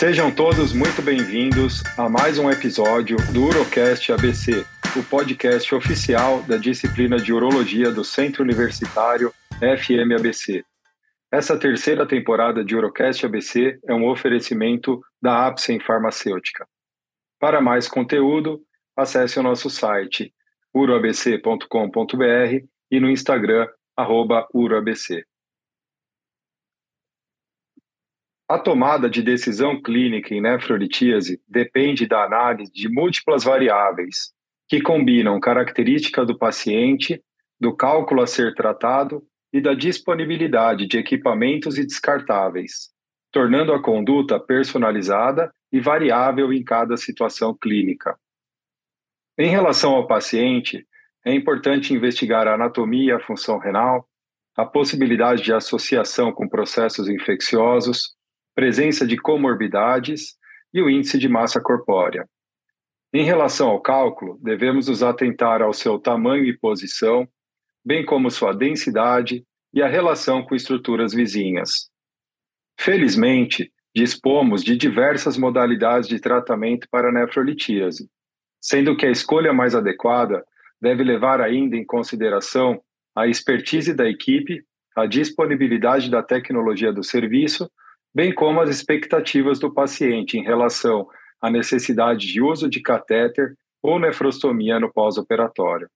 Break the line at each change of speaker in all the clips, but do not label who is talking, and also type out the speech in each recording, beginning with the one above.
Sejam todos muito bem-vindos a mais um episódio do Urocast ABC, o podcast oficial da disciplina de Urologia do Centro Universitário FMABC. Essa terceira temporada de Urocast ABC é um oferecimento da Apsen Farmacêutica. Para mais conteúdo, acesse o nosso site uroabc.com.br e no Instagram, uroabc. A tomada de decisão clínica em nefrolitíase depende da análise de múltiplas variáveis, que combinam características do paciente, do cálculo a ser tratado e da disponibilidade de equipamentos e descartáveis, tornando a conduta personalizada e variável em cada situação clínica. Em relação ao paciente, é importante investigar a anatomia e a função renal, a possibilidade de associação com processos infecciosos, presença de comorbidades e o índice de massa corpórea. Em relação ao cálculo, devemos nos atentar ao seu tamanho e posição, bem como sua densidade e a relação com estruturas vizinhas. Felizmente, dispomos de diversas modalidades de tratamento para nefrolitíase, sendo que a escolha mais adequada deve levar ainda em consideração a expertise da equipe, a disponibilidade da tecnologia do serviço, bem como as expectativas do paciente em relação à necessidade de uso de catéter ou nefrostomia no pós-operatório.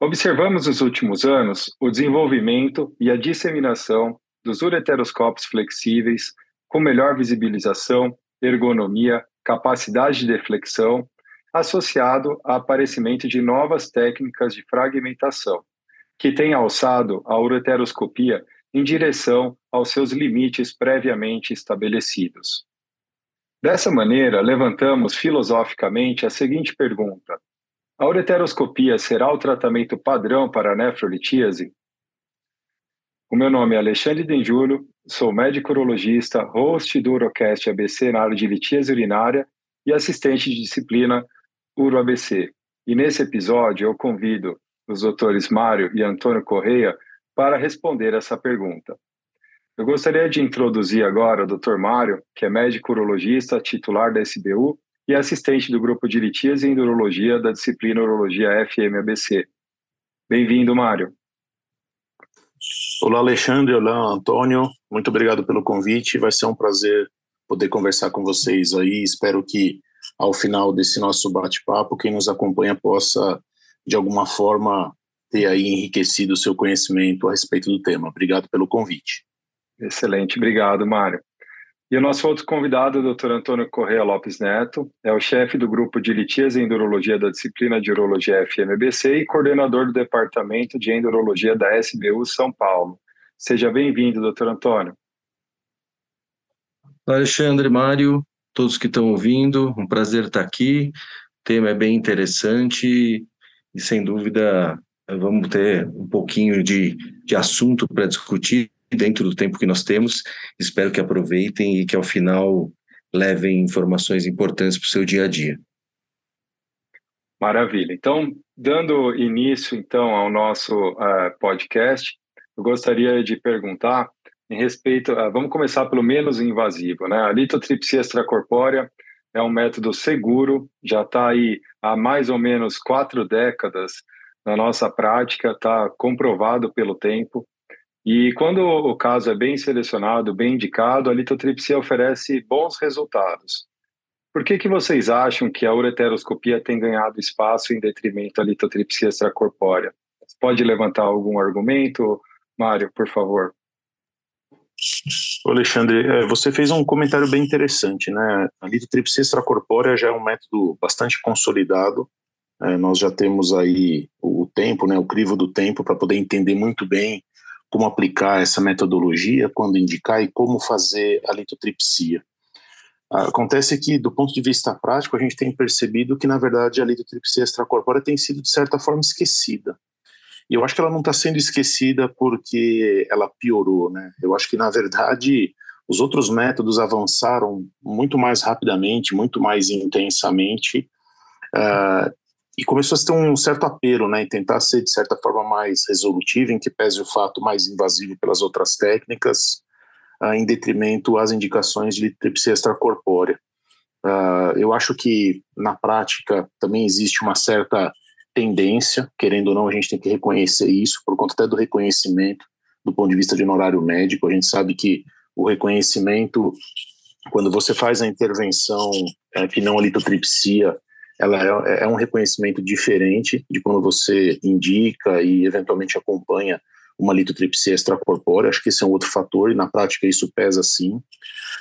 Observamos nos últimos anos o desenvolvimento e a disseminação dos ureteroscópios flexíveis com melhor visibilização, ergonomia, capacidade de deflexão, associado ao aparecimento de novas técnicas de fragmentação, que têm alçado a ureteroscopia em direção aos seus limites previamente estabelecidos. Dessa maneira, levantamos filosoficamente a seguinte pergunta: a ureteroscopia será o tratamento padrão para a nefrolitíase? O meu nome é Alexandre Denjulio, sou médico urologista, host do Urocast ABC na área de litíase urinária e assistente de disciplina Uro ABC. E nesse episódio eu convido os doutores Mário e Antônio Correia para responder essa pergunta. Eu gostaria de introduzir agora o Dr. Mário, que é médico urologista titular da SBU e assistente do grupo de litíase e urologia da disciplina Urologia FMABC. Bem-vindo, Mário.
Olá, Alexandre. Olá, Antônio. Muito obrigado pelo convite. Vai ser um prazer poder conversar com vocês aí. Espero que ao final desse nosso bate-papo, quem nos acompanha possa, de alguma forma, ter aí enriquecido o seu conhecimento a respeito do tema. Obrigado pelo convite.
Excelente. Obrigado, Mário. E o nosso outro convidado, o Dr. Antônio Correia Lopes Neto, é o chefe do grupo de litíase e endurologia da disciplina de urologia FMBC e coordenador do departamento de endurologia da SBU São Paulo. Seja bem-vindo, Dr. Antônio.
Alexandre, Mário, todos que estão ouvindo, um prazer estar aqui. O tema é bem interessante e, sem dúvida, vamos ter um pouquinho de, de assunto para discutir dentro do tempo que nós temos. Espero que aproveitem e que ao final levem informações importantes para o seu dia a dia.
Maravilha. Então, dando início então ao nosso uh, podcast, eu gostaria de perguntar em respeito, uh, vamos começar pelo menos invasivo, né? A litotripsia extracorpórea é um método seguro, já está aí há mais ou menos quatro décadas na nossa prática, está comprovado pelo tempo. E quando o caso é bem selecionado, bem indicado, a litotripsia oferece bons resultados. Por que, que vocês acham que a ureteroscopia tem ganhado espaço em detrimento da litotripsia extracorpórea? Pode levantar algum argumento, Mário, por favor?
Alexandre, é, você fez um comentário bem interessante, né? A litotripsia extracorpórea já é um método bastante consolidado. É, nós já temos aí o tempo, né, o crivo do tempo, para poder entender muito bem como aplicar essa metodologia, quando indicar e como fazer a litotripsia. Acontece que, do ponto de vista prático, a gente tem percebido que, na verdade, a litotripsia extracorpórea tem sido, de certa forma, esquecida. E eu acho que ela não está sendo esquecida porque ela piorou, né? Eu acho que, na verdade, os outros métodos avançaram muito mais rapidamente, muito mais intensamente, uh, e começou a ter um certo apelo, né, em tentar ser de certa forma mais resolutivo, em que pese o fato mais invasivo pelas outras técnicas, uh, em detrimento às indicações de litripsia extracorpórea. Uh, eu acho que, na prática, também existe uma certa tendência, querendo ou não, a gente tem que reconhecer isso, por conta até do reconhecimento do ponto de vista de honorário médico. A gente sabe que o reconhecimento, quando você faz a intervenção é, que não a litotripsia, ela é, é, um reconhecimento diferente de quando você indica e eventualmente acompanha uma litotripsia extracorpórea, acho que esse é um outro fator e na prática isso pesa sim.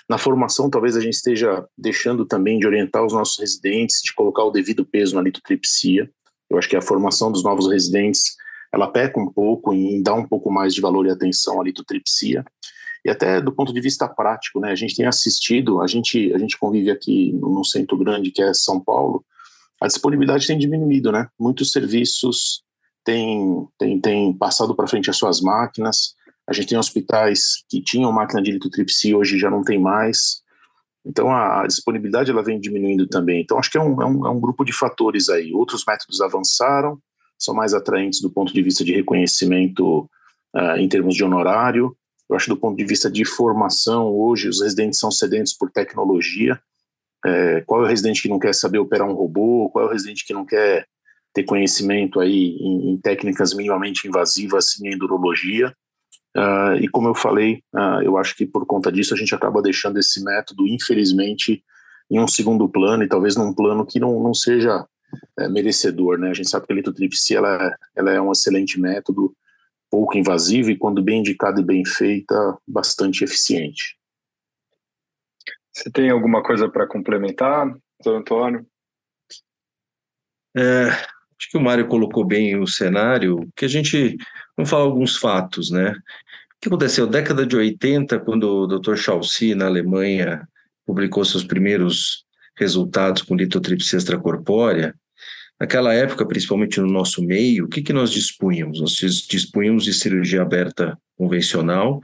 Na formação, talvez a gente esteja deixando também de orientar os nossos residentes, de colocar o devido peso na litotripsia. Eu acho que a formação dos novos residentes, ela peca um pouco em dar um pouco mais de valor e atenção à litotripsia. E até do ponto de vista prático, né, a gente tem assistido, a gente, a gente convive aqui num centro grande que é São Paulo, a disponibilidade tem diminuído, né? Muitos serviços têm, têm, têm passado para frente as suas máquinas, a gente tem hospitais que tinham máquina de litotripsia, hoje já não tem mais. Então a, disponibilidade ela vem diminuindo também. Então acho que é um, é um, é um grupo de fatores aí. Outros métodos avançaram, são mais atraentes do ponto de vista de reconhecimento uh, em termos de honorário. Eu acho do ponto de vista de formação, hoje os residentes são sedentos por tecnologia. É, qual é o residente que não quer saber operar um robô? Qual é o residente que não quer ter conhecimento aí em, em técnicas minimamente invasivas assim, em endurologia? Uh, e como eu falei, uh, eu acho que por conta disso a gente acaba deixando esse método, infelizmente, em um segundo plano e talvez num plano que não, não seja é, merecedor, né? A gente sabe que a litotripsia ela, é, ela é um excelente método, pouco invasivo e quando bem indicada e bem feita, bastante eficiente.
Você tem alguma coisa para complementar, doutor Antônio?
É, acho que o Mário colocou bem o cenário, que a gente, vamos falar alguns fatos, né? O que aconteceu? Década de 80, quando o Dr. Chaussy, na Alemanha, publicou seus primeiros resultados com litotripsia extracorpórea, Naquela época, principalmente no nosso meio, o que, que nós dispunhamos? Nós dispunhamos de cirurgia aberta convencional,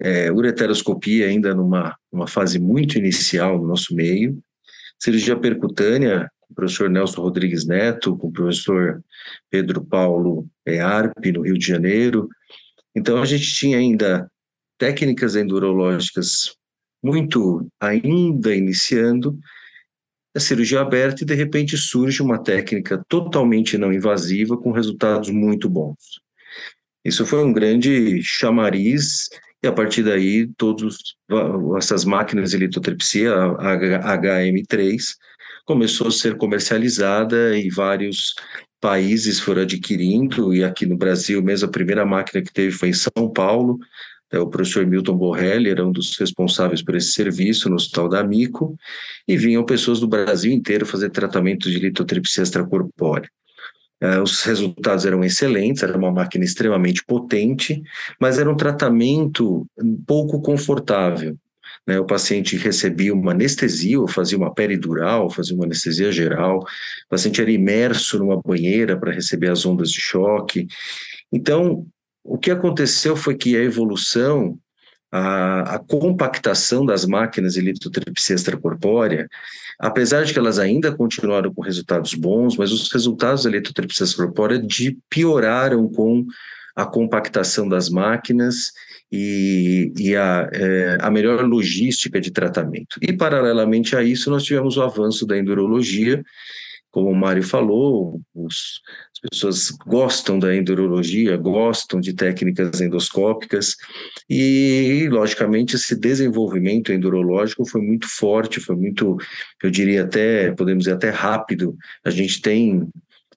é, ureteroscopia ainda numa, numa fase muito inicial no nosso meio, cirurgia percutânea, com o professor Nelson Rodrigues Neto, com o professor Pedro Paulo é, Arpe, no Rio de Janeiro. Então, a gente tinha ainda técnicas endurológicas muito ainda iniciando, a cirurgia aberta e de repente surge uma técnica totalmente não invasiva com resultados muito bons. Isso foi um grande chamariz e a partir daí todas essas máquinas de litotripsia, a HM3, começou a ser comercializada e vários países foram adquirindo e aqui no Brasil mesmo a primeira máquina que teve foi em São Paulo, é, o professor Milton Borrelli era um dos responsáveis por esse serviço no Hospital da Amico, e vinham pessoas do Brasil inteiro fazer tratamento de litotripsia extracorpórea. É, os resultados eram excelentes, era uma máquina extremamente potente, mas era um tratamento pouco confortável. Né? O paciente recebia uma anestesia, ou fazia uma peridural, fazia uma anestesia geral, o paciente era imerso numa banheira para receber as ondas de choque. Então, o que aconteceu foi que a evolução, a, a compactação das máquinas de litotripsia extracorpórea, apesar de que elas ainda continuaram com resultados bons, mas os resultados da litotripsia extracorpórea de, pioraram com a compactação das máquinas e, e a, é, a, melhor logística de tratamento. E, paralelamente a isso, nós tivemos o avanço da endurologia, como o Mário falou, os, as pessoas gostam da endurologia, gostam de técnicas endoscópicas, e, logicamente, esse desenvolvimento endurológico foi muito forte, foi muito, eu diria até, podemos dizer até rápido. A gente tem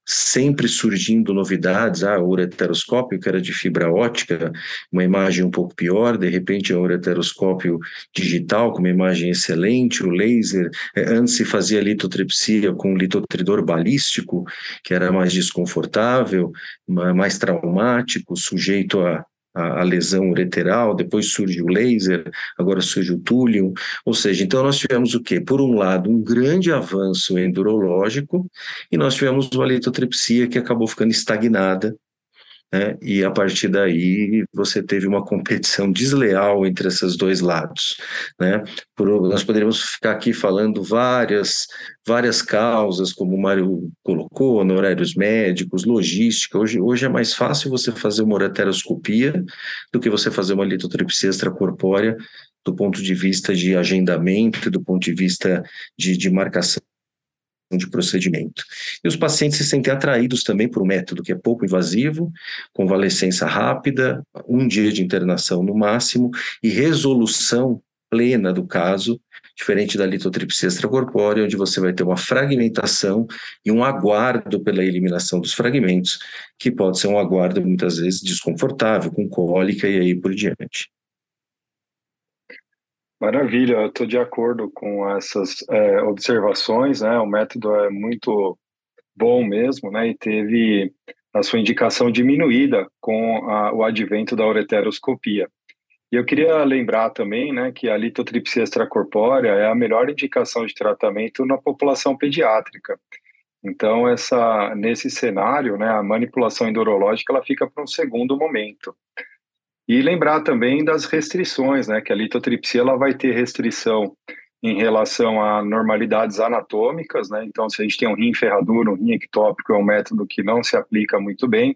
sempre surgindo novidades, ah, o ureteroscópio que era de fibra ótica, uma imagem um pouco pior, de repente é um ureteroscópio digital com uma imagem excelente, o laser, é, antes se fazia litotripsia com litotridor balístico, que era mais desconfortável, mais traumático, sujeito a a, a, lesão ureteral, depois surge o laser, agora surge o túlium, ou seja, então nós tivemos o quê? Por um lado, um grande avanço endurológico, e nós tivemos uma litotripsia que acabou ficando estagnada, né? e a partir daí você teve uma competição desleal entre esses dois lados. Né? Por, nós poderíamos ficar aqui falando várias, várias causas, como o Mário colocou, honorários médicos, logística. Hoje, hoje é mais fácil você fazer uma ureteroscopia do que você fazer uma litotripsia extracorpórea do ponto de vista de agendamento, do ponto de vista de, de marcação de procedimento. E os pacientes se sentem atraídos também por um método que é pouco invasivo, convalescença rápida, um dia de internação no máximo e resolução plena do caso, diferente da litotripsia extracorpórea, onde você vai ter uma fragmentação e um aguardo pela eliminação dos fragmentos, que pode ser um aguardo muitas vezes desconfortável, com cólica e aí por diante.
Maravilha, eu estou de acordo com essas é, observações, né? O método é muito bom mesmo, né? E teve a sua indicação diminuída com a, o advento da ureteroscopia. E eu queria lembrar também, né, que a litotripsia extracorpórea é a melhor indicação de tratamento na população pediátrica. Então, essa, nesse cenário, né, a manipulação endurológica ela fica para um segundo momento. E lembrar também das restrições, né, que a litotripsia ela vai ter restrição em relação a normalidades anatômicas, né? Então, se a gente tem um rim ferradura, um rim ectópico, é um método que não se aplica muito bem.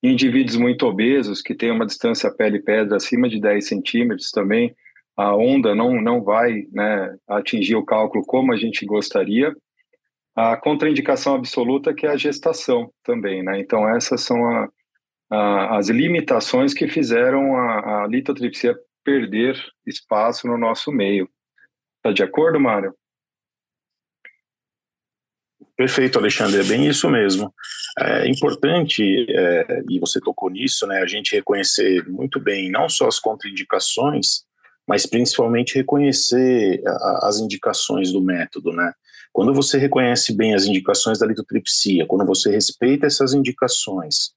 Indivíduos muito obesos, que têm uma distância pele-pedra acima de 10 centímetros também, a onda não, não vai né, atingir o cálculo como a gente gostaria. A contraindicação absoluta que é a gestação também, né? Então, essas são a, as limitações que fizeram a, a litotripsia perder espaço no nosso meio. Está de acordo, Mário?
Perfeito, Alexandre, é bem isso mesmo. É importante, é, e você tocou nisso, né, a gente reconhecer muito bem não só as contraindicações, mas principalmente reconhecer a, as indicações do método, né? Quando você reconhece bem as indicações da litotripsia, quando você respeita essas indicações,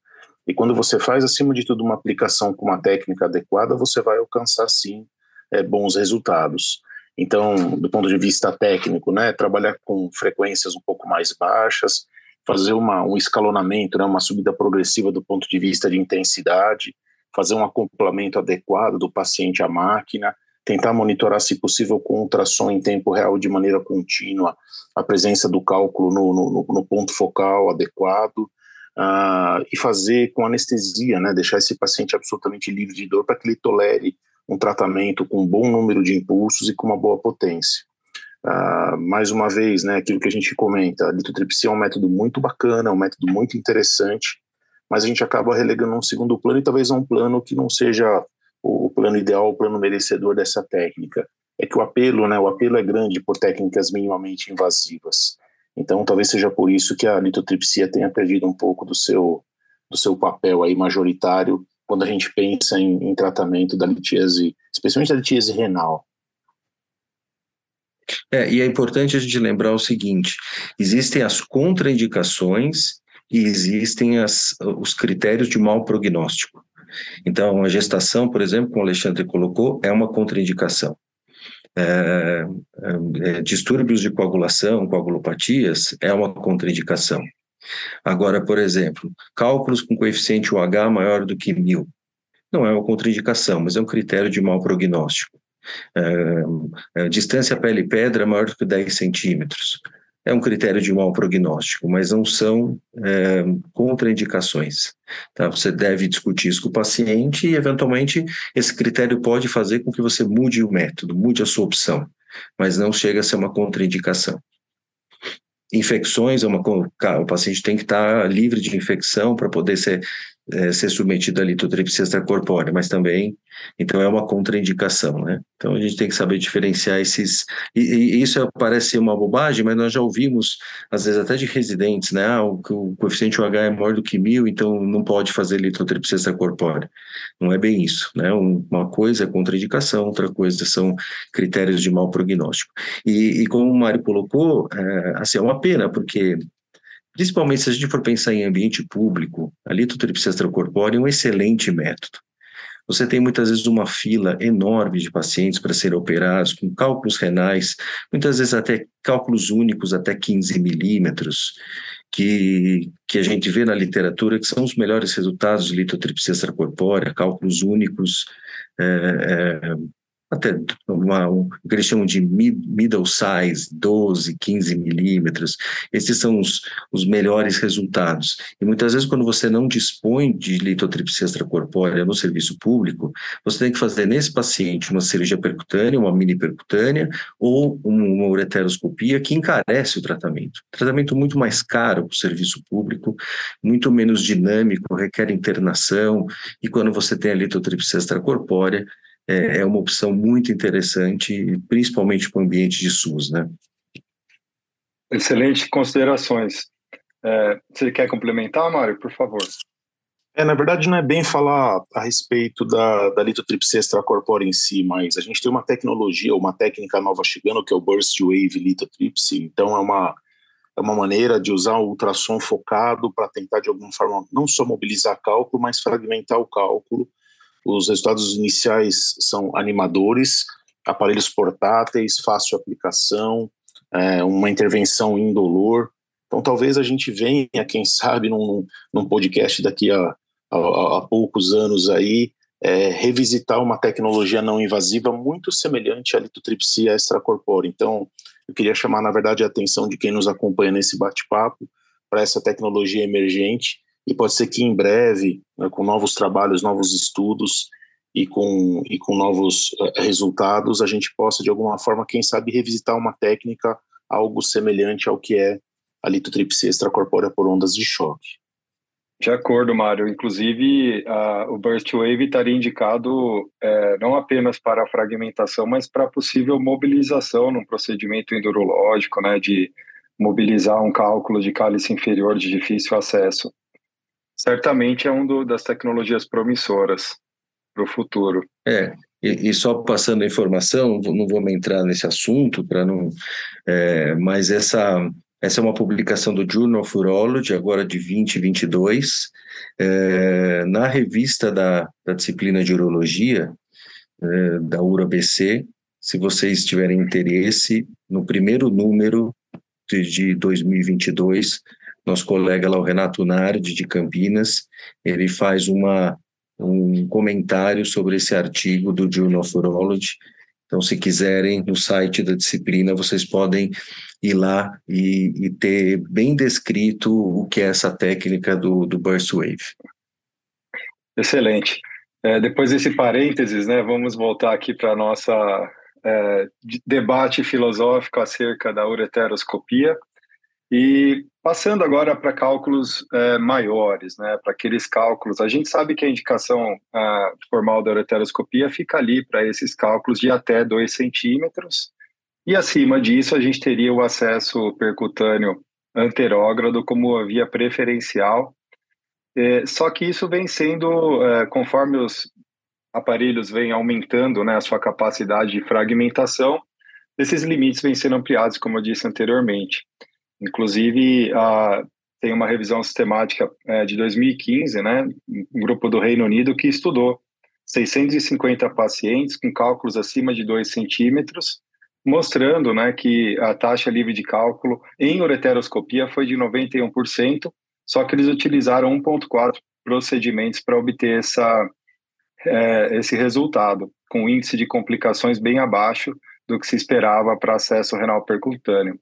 e quando você faz, acima de tudo, uma aplicação com uma técnica adequada, você vai alcançar, sim, é, bons resultados. Então, do ponto de vista técnico, né, trabalhar com frequências um pouco mais baixas, fazer uma, um escalonamento, né, uma subida progressiva do ponto de vista de intensidade, fazer um acoplamento adequado do paciente à máquina, tentar monitorar, se possível, com ultrassom em tempo real de maneira contínua, a presença do cálculo no, no, no ponto focal adequado, uh, e fazer com anestesia, né, deixar esse paciente absolutamente livre de dor para que ele tolere um tratamento com um bom número de impulsos e com uma boa potência. Uh, mais uma vez, né, aquilo que a gente comenta, a litotripsia é um método muito bacana, é um método muito interessante, mas a gente acaba relegando um segundo plano e talvez um plano que não seja o plano ideal, o plano merecedor dessa técnica. É que o apelo, né, o apelo é grande por técnicas minimamente invasivas. Então, talvez seja por isso que a litotripsia tenha perdido um pouco do seu, do seu papel aí majoritário quando a gente pensa em, em tratamento da litíase, especialmente da litíase renal.
É, e é importante a gente lembrar o seguinte: existem as contraindicações e existem as, os critérios de mau prognóstico. Então, a gestação, por exemplo, como o Alexandre colocou, é uma contraindicação é, distúrbios de coagulação, coagulopatias, é uma contraindicação. Agora, por exemplo, cálculos com coeficiente UH maior do que mil, não é uma contraindicação, mas é um critério de mau prognóstico. É, é distância pele-pedra maior do que 10 centímetros, é um critério de mau prognóstico, mas não são é, contraindicações. Tá? Você deve discutir isso com o paciente e, eventualmente, esse critério pode fazer com que você mude o método, mude a sua opção, mas não chega a ser uma contraindicação. Infecções, é uma, o paciente tem que estar livre de infecção para poder ser é, ser submetido à litotripsia extracorpórea, mas também, então é uma contraindicação, né? Então a gente tem que saber diferenciar esses, e, e isso parece uma bobagem, mas nós já ouvimos, às vezes até de residentes, né? Ah, o, o coeficiente UH é maior do que mil, então não pode fazer litotripsia extracorpórea. Não é bem isso, né? Uma coisa é contraindicação, outra coisa são critérios de mau prognóstico. E, e como o Mário colocou, é, assim, é uma pena, porque Principalmente se a gente for pensar em ambiente público, a litotripsia extracorpórea é um excelente método. Você tem muitas vezes uma fila enorme de pacientes para serem operados, com cálculos renais, muitas vezes até cálculos únicos até 15 milímetros, que, que a gente vê na literatura que são os melhores resultados de litotripsia extracorpórea, cálculos únicos, é, é, até uma, um, o que eles chamam de mid, middle size, 12, 15 milímetros. Esses são os, os melhores resultados. E muitas vezes, quando você não dispõe de litotripsia extracorpórea no serviço público, você tem que fazer nesse paciente uma cirurgia percutânea, uma mini percutânea ou uma ureteroscopia que encarece o tratamento. Tratamento muito mais caro para o serviço público, muito menos dinâmico, requer internação, e quando você tem a litotripsia extracorpórea, é, é uma opção muito interessante, principalmente para o ambiente de SUS, né?
Excelente considerações. É, você quer complementar, Mário, por favor?
É, na verdade, não é bem falar a respeito da, da litotripsia extracorpórea em si, mas a gente tem uma tecnologia, uma técnica nova chegando, que é o Burst Wave Lithotripsy. Então, é uma, é uma maneira de usar o ultrassom focado para tentar, de alguma forma, não só mobilizar cálculo, mas fragmentar o cálculo os resultados iniciais são animadores, aparelhos portáteis, fácil aplicação, é, uma intervenção indolor. Então, talvez a gente venha, quem sabe, num, num podcast daqui a, a, a poucos anos aí, é, revisitar uma tecnologia não invasiva muito semelhante à litotripsia extracorpórea. Então, eu queria chamar, na verdade, a atenção de quem nos acompanha nesse bate-papo para essa tecnologia emergente e pode ser que em breve, né, com novos trabalhos, novos estudos e com, e com novos uh, resultados, a gente possa, de alguma forma, quem sabe, revisitar uma técnica, algo semelhante ao que é a litotripsia extracorpórea por ondas de choque.
De acordo, Mário. Inclusive, uh, o Burst Wave estaria indicado é, não apenas para a fragmentação, mas para possível mobilização num procedimento endurológico, né, de mobilizar um cálculo de cálice inferior de difícil acesso certamente é um do, das tecnologias promissoras para o futuro.
É, e, e, só passando a informação, não vou entrar nesse assunto para não, é, mas essa essa é uma publicação do Journal of Urology, agora de 2022, é, na revista da, da disciplina de urologia, é, da URABC. Se vocês tiverem interesse, no primeiro número de, de 2022, nosso colega lá, o Renato Nardi, de Campinas, ele faz uma, um comentário sobre esse artigo do Journal of Urology. Então, se quiserem, no site da disciplina, vocês podem ir lá e, e ter bem descrito o que é essa técnica do, do Burst Wave.
Excelente. É, depois desse parênteses, né, vamos voltar aqui para a nossa é, debate filosófico acerca da ureteroscopia. E passando agora para cálculos é, maiores, né, para aqueles cálculos, a gente sabe que a indicação a, formal da ureteroscopia fica ali para esses cálculos de até 2 centímetros, e acima disso a gente teria o acesso percutâneo anterógrado como via preferencial, é, só que isso vem sendo, é, conforme os aparelhos vêm aumentando né, a sua capacidade de fragmentação, esses limites vêm sendo ampliados, como eu disse anteriormente. Inclusive, a, tem uma revisão sistemática é, de 2015, né, um grupo do Reino Unido que estudou 650 pacientes com cálculos acima de 2 centímetros, mostrando né, que a taxa livre de cálculo em ureteroscopia foi de 91%, só que eles utilizaram 1,4 procedimentos para obter essa, é, esse resultado, com índice de complicações bem abaixo do que se esperava para acesso renal percutâneo.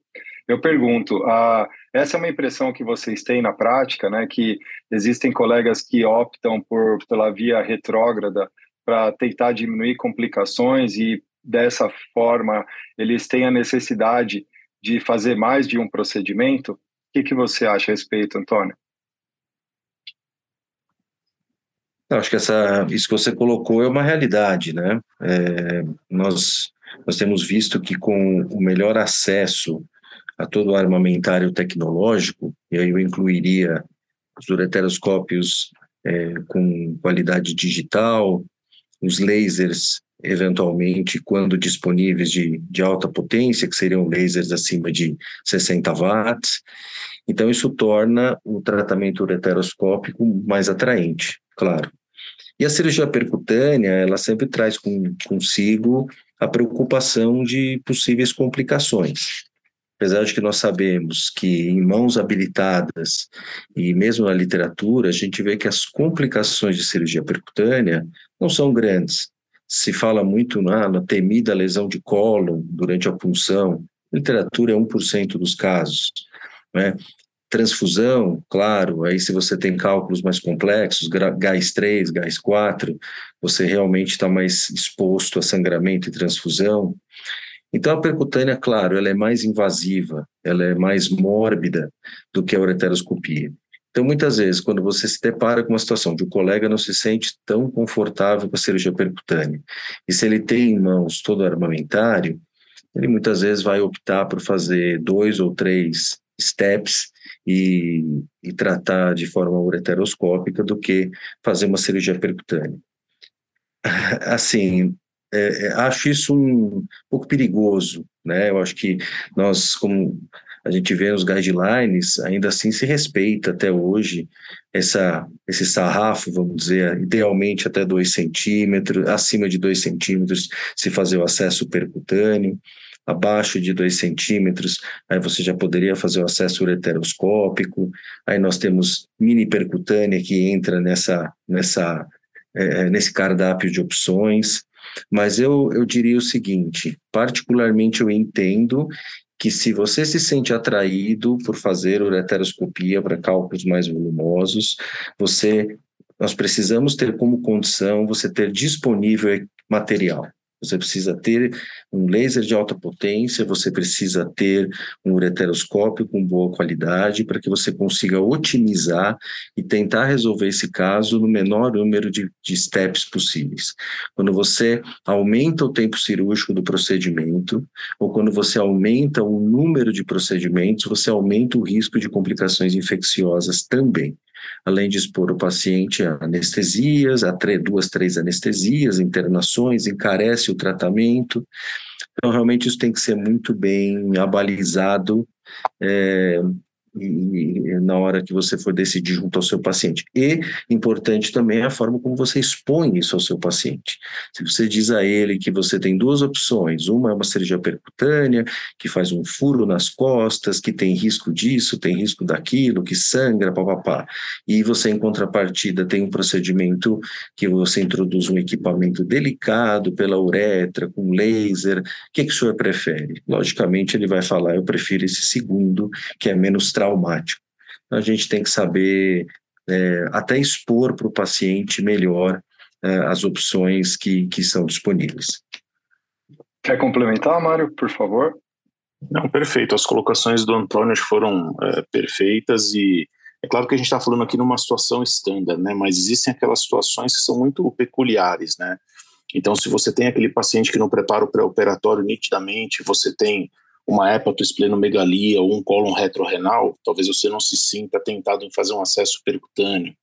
Eu pergunto, uh, essa é uma impressão que vocês têm na prática, né? Que existem colegas que optam por pela via retrógrada para tentar diminuir complicações e dessa forma eles têm a necessidade de fazer mais de um procedimento? O que, que você acha a respeito, Antônio?
Eu acho que essa, isso que você colocou é uma realidade, né? É, nós, nós temos visto que com o melhor acesso a todo o armamentário tecnológico, e aí eu incluiria os ureteroscópios é, com qualidade digital, os lasers, eventualmente, quando disponíveis de, de alta potência, que seriam lasers acima de 60 watts. Então, isso torna o tratamento ureteroscópico mais atraente, claro. E a cirurgia percutânea, ela sempre traz com, consigo a preocupação de possíveis complicações apesar de que nós sabemos que em mãos habilitadas e mesmo na literatura, a gente vê que as complicações de cirurgia percutânea não são grandes. se fala muito na, na temida lesão de colo durante a punção, literatura é 1% dos casos, né? Transfusão, claro, aí se você tem cálculos mais complexos, gás 3, gás 4, você realmente está mais exposto a sangramento e transfusão. Então, a percutânea, claro, ela é mais invasiva, ela é mais mórbida do que a ureteroscopia. Então, muitas vezes, quando você se depara com uma situação de um colega não se sente tão confortável com a cirurgia percutânea, e se ele tem em mãos todo o armamentário, ele muitas vezes vai optar por fazer dois ou três steps e, e tratar de forma ureteroscópica do que fazer uma cirurgia percutânea. Assim, é, é, acho isso um pouco perigoso, né? Eu acho que nós, como a gente vê nos guidelines, ainda assim se respeita até hoje essa, esse sarrafo, vamos dizer, idealmente até 2 centímetros, acima de 2 centímetros, se fazer o acesso percutâneo, abaixo de 2 centímetros, aí você já poderia fazer o acesso ureteroscópico, aí nós temos mini percutânea que entra nessa, nessa, é, nesse cardápio de opções, mas eu, eu diria o seguinte: particularmente eu entendo que se você se sente atraído por fazer ureteroscopia para cálculos mais volumosos, você nós precisamos ter como condição você ter disponível material. Você precisa ter um laser de alta potência, você precisa ter um ureteroscópio com boa qualidade para que você consiga otimizar e tentar resolver esse caso no menor número de, de steps possíveis. Quando você aumenta o tempo cirúrgico do procedimento, ou quando você aumenta o número de procedimentos, você aumenta o risco de complicações infecciosas também além de expor o paciente a anestesias, a três, duas, três anestesias, internações, encarece o tratamento. Então, realmente, isso tem que ser muito bem abalizado é, e, na hora que você for decidir junto ao seu paciente. E importante também a forma como você expõe isso ao seu paciente. Se você diz a ele que você tem duas opções, uma é uma cirurgia percutânea, que faz um furo nas costas, que tem risco disso, tem risco daquilo, que sangra, papapá. E você, em contrapartida, tem um procedimento que você introduz um equipamento delicado pela uretra, com laser, o que, que o senhor prefere? Logicamente, ele vai falar, eu prefiro esse segundo, que é menos traumático. Então, a gente tem que saber é, até expor para o paciente melhor é, as opções que, que são disponíveis.
Quer complementar, Mário, por favor?
Não, perfeito. As colocações do Antônio foram é, perfeitas e é claro que a gente está falando aqui numa situação estándar, né? Mas existem aquelas situações que são muito peculiares, né? Então, se você tem aquele paciente que não prepara o pré-operatório nitidamente, você tem uma hepatoesplenomegalia ou um cólon retrorenal, talvez você não se sinta tentado em fazer um acesso percutâneo,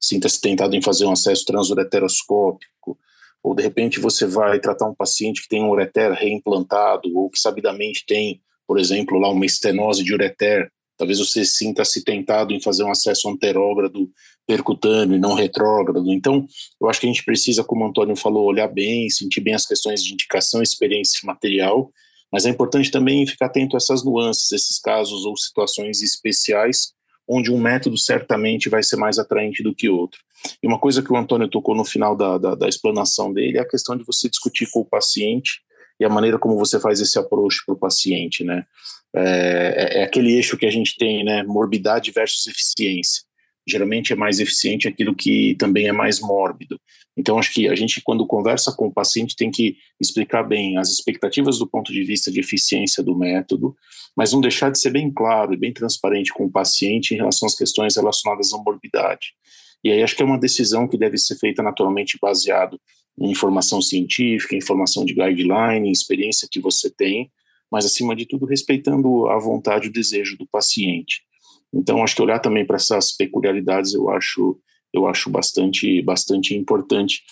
sinta-se tentado em fazer um acesso transureteroscópico, ou de repente você vai tratar um paciente que tem um ureter reimplantado, ou que sabidamente tem, por exemplo, lá uma estenose de ureter, talvez você sinta-se tentado em fazer um acesso anterógrado percutâneo e não retrógrado. Então, eu acho que a gente precisa, como o Antônio falou, olhar bem, sentir bem as questões de indicação, experiência material mas é importante também ficar atento a essas nuances, esses casos ou situações especiais, onde um método certamente vai ser mais atraente do que outro. E uma coisa que o Antônio tocou no final da, da, da explanação dele é a questão de você discutir com o paciente e a maneira como você faz esse approach para o paciente, né? É, é, é, aquele eixo que a gente tem, né? Morbidade versus eficiência geralmente é mais eficiente aquilo que também é mais mórbido. Então, acho que a gente, quando conversa com o paciente, tem que explicar bem as expectativas do ponto de vista de eficiência do método, mas não deixar de ser bem claro e bem transparente com o paciente em relação às questões relacionadas à morbidade. E aí acho que é uma decisão que deve ser feita naturalmente baseado em informação científica, informação de guideline, experiência que você tem, mas acima de tudo respeitando a vontade e o desejo do paciente. Então, acho que olhar também para essas peculiaridades eu acho, eu acho bastante, bastante importante.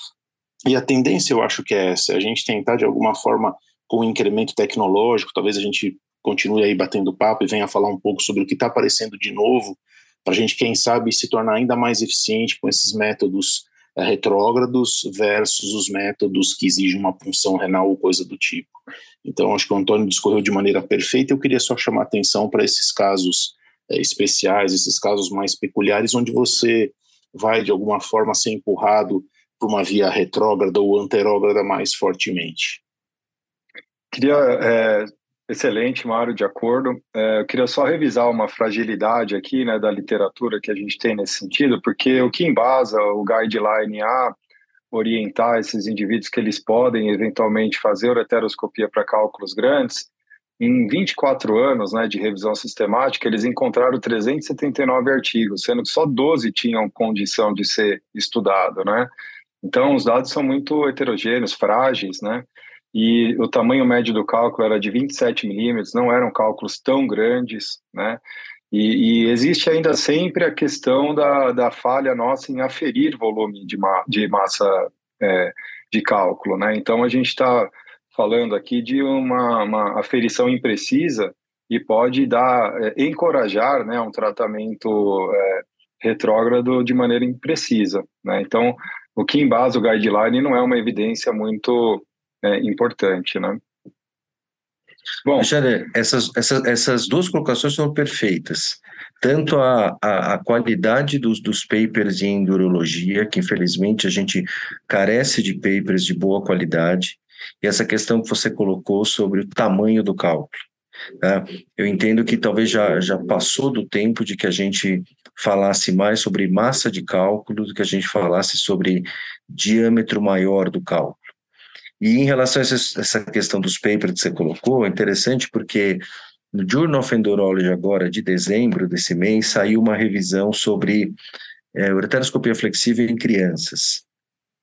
E a tendência, eu acho que é essa: a gente tentar, de alguma forma, com o incremento tecnológico, talvez a gente continue aí batendo papo e venha falar um pouco sobre o que está aparecendo de novo, para a gente, quem sabe, se tornar ainda mais eficiente com esses métodos é, retrógrados versus os métodos que exigem uma punção renal ou coisa do tipo. Então, acho que o Antônio discorreu de maneira perfeita. Eu queria só chamar atenção para esses casos é, especiais, esses casos mais peculiares, onde você vai de alguma forma ser empurrado uma via retrógrada ou anterógrada mais fortemente.
Queria é, Excelente, Mário, de acordo. É, eu queria só revisar uma fragilidade aqui né, da literatura que a gente tem nesse sentido, porque o que embasa o guideline a orientar esses indivíduos que eles podem eventualmente fazer ureteroscopia para cálculos grandes, em 24 anos né, de revisão sistemática, eles encontraram 379 artigos, sendo que só 12 tinham condição de ser estudado, né? Então, os dados são muito heterogêneos, frágeis, né? e o tamanho médio do cálculo era de 27 milímetros, não eram cálculos tão grandes, né? E, e, existe ainda sempre a questão da, da falha nossa em aferir volume de, ma, de massa é, de cálculo, né? Então a gente está falando aqui de uma, uma aferição imprecisa e pode dar é, encorajar, né, um tratamento é, retrógrado de maneira imprecisa, né? Então o que embasa o guideline não é uma evidência muito é, importante, né?
Bom, Alexandre, essas, essas, essas duas colocações são perfeitas. Tanto a, a, a, qualidade dos, dos papers em endurologia, que infelizmente a gente carece de papers de boa qualidade, e essa questão que você colocou sobre o tamanho do cálculo. Tá? Eu entendo que talvez já, já passou do tempo de que a gente falasse mais sobre massa de cálculo do que a gente falasse sobre diâmetro maior do cálculo. E em relação a essa questão dos papers que você colocou, é interessante porque no Journal of Endurology agora, de dezembro desse mês, saiu uma revisão sobre é, ureteroscopia flexível em crianças.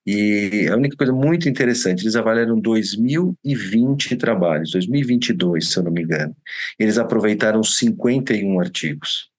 E a única coisa muito interessante, eles avaliaram 2020 trabalhos, 2022, se eu não me engano. Eles aproveitaram 51 artigos.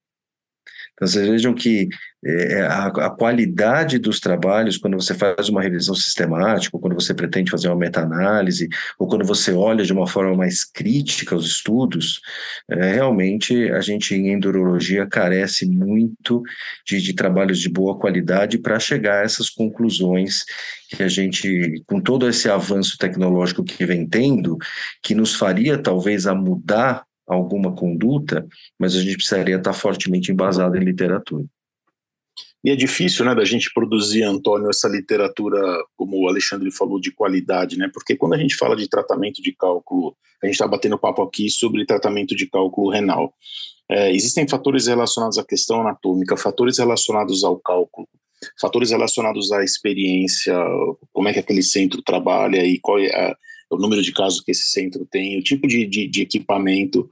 Então, vocês vejam que é, é, a, a, qualidade dos trabalhos, quando você faz uma revisão sistemática, quando você pretende fazer uma meta-análise, ou quando você olha de uma forma mais crítica os estudos, é, realmente a gente em endurologia carece muito de, de trabalhos de boa qualidade para chegar a essas conclusões que a gente, com todo esse avanço tecnológico que vem tendo, que nos faria talvez a mudar alguma conduta, mas a gente precisaria estar fortemente embasado em literatura.
E é difícil, né, da gente produzir, Antônio, essa literatura, como o Alexandre falou, de qualidade, né? Porque quando a gente fala de tratamento de cálculo, a gente está batendo papo aqui sobre tratamento de cálculo renal. É, existem fatores relacionados à questão anatômica, fatores relacionados ao cálculo, fatores relacionados à experiência, como é que aquele centro trabalha e qual é a, o número de casos que esse centro tem, o tipo de, de, de equipamento.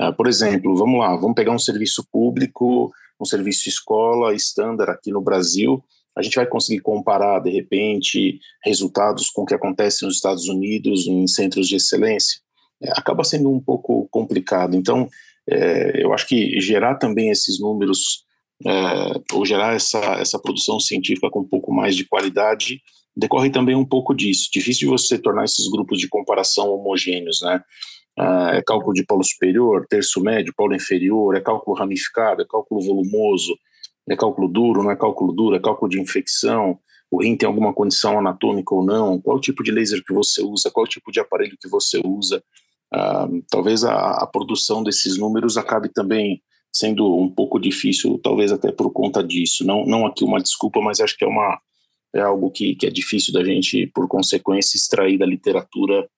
Uh, por exemplo, vamos lá, vamos pegar um serviço público um serviço escola estándar aqui no Brasil, a gente vai conseguir comparar, de repente, resultados com o que acontece nos Estados Unidos, em centros de excelência? É, acaba sendo um pouco complicado. Então, é, eu acho que gerar também esses números, é, ou gerar essa, essa produção científica com um pouco mais de qualidade, decorre também um pouco disso. Difícil você tornar esses grupos de comparação homogêneos, né? Ah, é cálculo de polo superior, terço médio, polo inferior, é cálculo ramificado, é cálculo volumoso, é cálculo duro, não é cálculo duro, é cálculo de infecção, o rim tem alguma condição anatômica ou não, qual tipo de laser que você usa, qual tipo de aparelho que você usa. Ah, talvez a, a, produção desses números acabe também sendo um pouco difícil, talvez até por conta disso. Não, não aqui uma desculpa, mas acho que é, uma, é algo que, que é difícil da gente, por consequência, extrair da literatura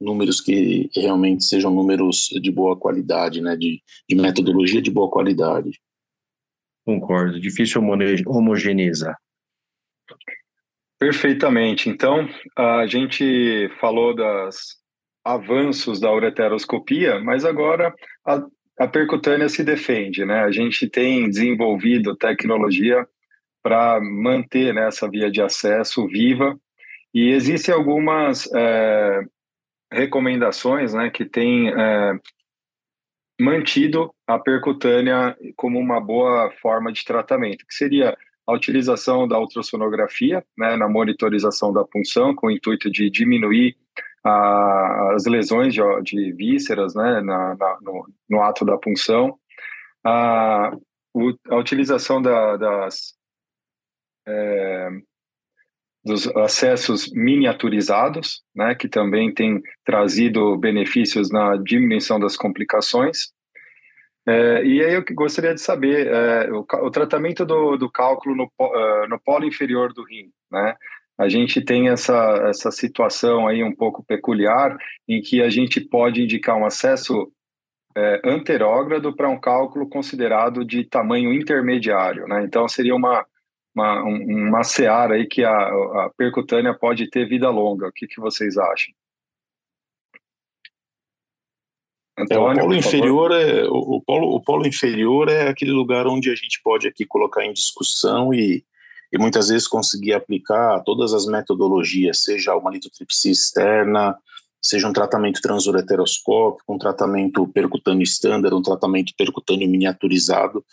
números que realmente sejam números de boa qualidade, né, de, de metodologia de boa qualidade.
Concordo, difícil homogeneizar.
Perfeitamente. Então, a gente falou dos avanços da ureteroscopia, mas agora a, a percutânea se defende, né? A gente tem desenvolvido tecnologia para manter né, essa via de acesso viva. E existem algumas é, recomendações né, que têm é, mantido a percutânea como uma boa forma de tratamento, que seria a utilização da ultrassonografia né, na monitorização da punção, com o intuito de diminuir a, as lesões de, de vísceras né, na, na, no, no, ato da punção, a, a utilização da, das é, dos acessos miniaturizados, né, que também tem trazido benefícios na diminuição das complicações. É, e aí eu gostaria de saber é, o, o, tratamento do, do cálculo no, uh, no polo inferior do rim, né? a gente tem essa, essa situação aí um pouco peculiar em que a gente pode indicar um acesso é, anterógrado para um cálculo considerado de tamanho intermediário, né? Então seria uma uma, uma seara aí que a, a percutânea pode ter vida longa. O que, que vocês acham?
Antônio, é, o polo inferior é o, o, polo, o polo inferior é aquele lugar onde a gente pode aqui colocar em discussão e, e muitas vezes conseguir aplicar todas as metodologias, seja uma litotripsia externa, seja um tratamento transureteroscópico, um tratamento percutâneo estándar, um tratamento percutâneo miniaturizado.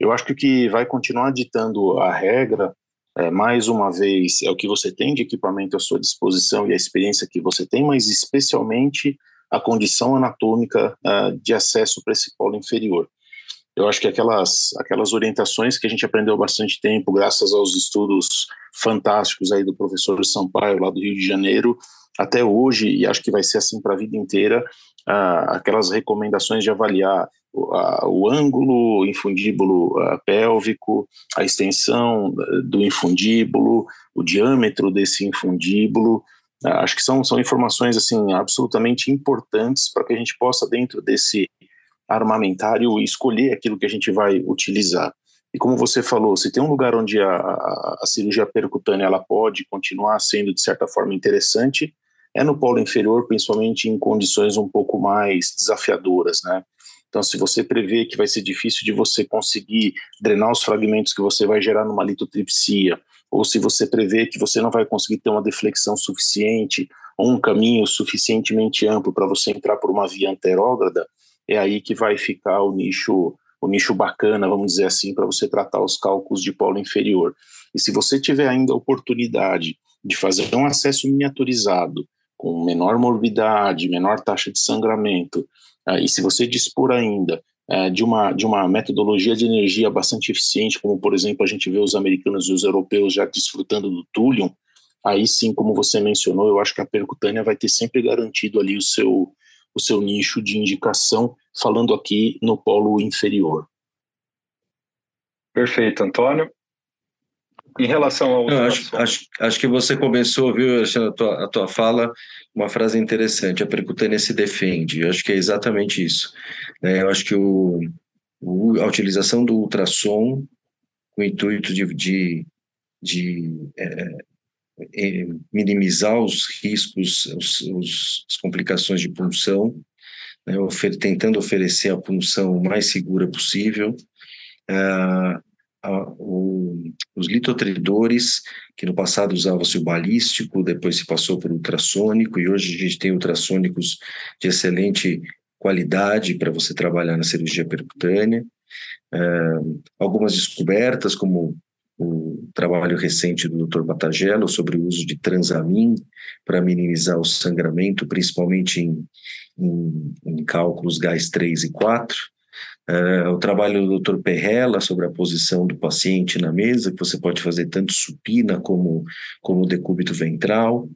Eu acho que o que vai continuar ditando a regra, é, mais uma vez, é o que você tem de equipamento à sua disposição e a experiência que você tem, mas especialmente a condição anatômica uh, de acesso para esse polo inferior. Eu acho que aquelas, aquelas orientações que a gente aprendeu bastante tempo, graças aos estudos fantásticos aí do professor Sampaio, lá do Rio de Janeiro, até hoje, e acho que vai ser assim para a vida inteira, uh, aquelas recomendações de avaliar o, ângulo infundíbulo pélvico, a extensão do infundíbulo, o diâmetro desse infundíbulo, ah, acho que são, são informações assim absolutamente importantes para que a gente possa dentro desse armamentário escolher aquilo que a gente vai utilizar. E como você falou, se tem um lugar onde a, a, a cirurgia percutânea ela pode continuar sendo de certa forma interessante, é no polo inferior, principalmente em condições um pouco mais desafiadoras, né? Então, se você prevê que vai ser difícil de você conseguir drenar os fragmentos que você vai gerar numa litotripsia, ou se você prevê que você não vai conseguir ter uma deflexão suficiente ou um caminho suficientemente amplo para você entrar por uma via anterógrada, é aí que vai ficar o nicho o nicho bacana, vamos dizer assim, para você tratar os cálculos de polo inferior. E se você tiver ainda a oportunidade de fazer um acesso miniaturizado, com menor morbidade, menor taxa de sangramento, uh, e se você dispor ainda é, de, uma, de uma metodologia de energia bastante eficiente, como, por exemplo, a gente vê os americanos e os europeus já desfrutando do Thulium, aí sim, como você mencionou, eu acho que a percutânea vai ter sempre garantido ali o seu, o seu nicho de indicação, falando aqui no polo inferior.
Perfeito, Antônio. Em relação ao.
Acho, acho, acho, que você começou, viu, a tua, a tua fala, uma frase interessante: a percutânea se defende. Eu acho que é exatamente isso. Né? Eu acho que o, o, a utilização do ultrassom com o intuito de, de, de é, é, minimizar os riscos, os, os, as complicações de punção, né? Ofer tentando oferecer a punção mais segura possível. Uh, o, os litotridores, que no passado usava-se o balístico, depois se passou por ultrassônico, e hoje a gente tem ultrassônicos de excelente qualidade para você trabalhar na cirurgia percutânea. Uh, algumas descobertas, como o trabalho recente do Dr. Batagello sobre o uso de transamin para minimizar o sangramento, principalmente em, em, em cálculos GAS 3 e 4. Uh, o trabalho do Dr. Perrella sobre a posição do paciente na mesa, que você pode fazer tanto supina como, como decúbito ventral.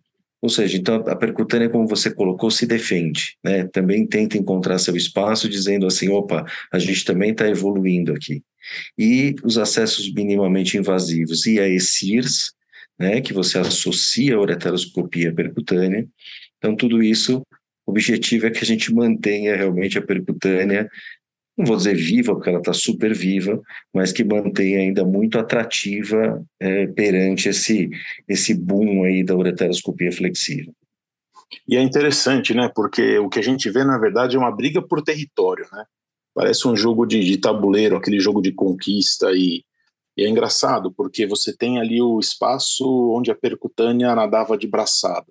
Ou seja, então a percutânea, como você colocou, se defende, né? Também tenta encontrar seu espaço, dizendo assim, opa, a gente também está evoluindo aqui. E os acessos minimamente invasivos e a ESIRS, né, que você associa a ureteroscopia percutânea. Então, tudo isso, o objetivo é que a gente mantenha realmente a percutânea não vou dizer viva, porque ela está super viva, mas que mantém ainda muito atrativa é, perante esse, esse boom aí da ureteroscopia flexível.
E é interessante, né? Porque o que a gente vê, na verdade, é uma briga por território, né? Parece um jogo de, de tabuleiro, aquele jogo de conquista e, e, é engraçado, porque você tem ali o espaço onde a percutânea nadava de braçada.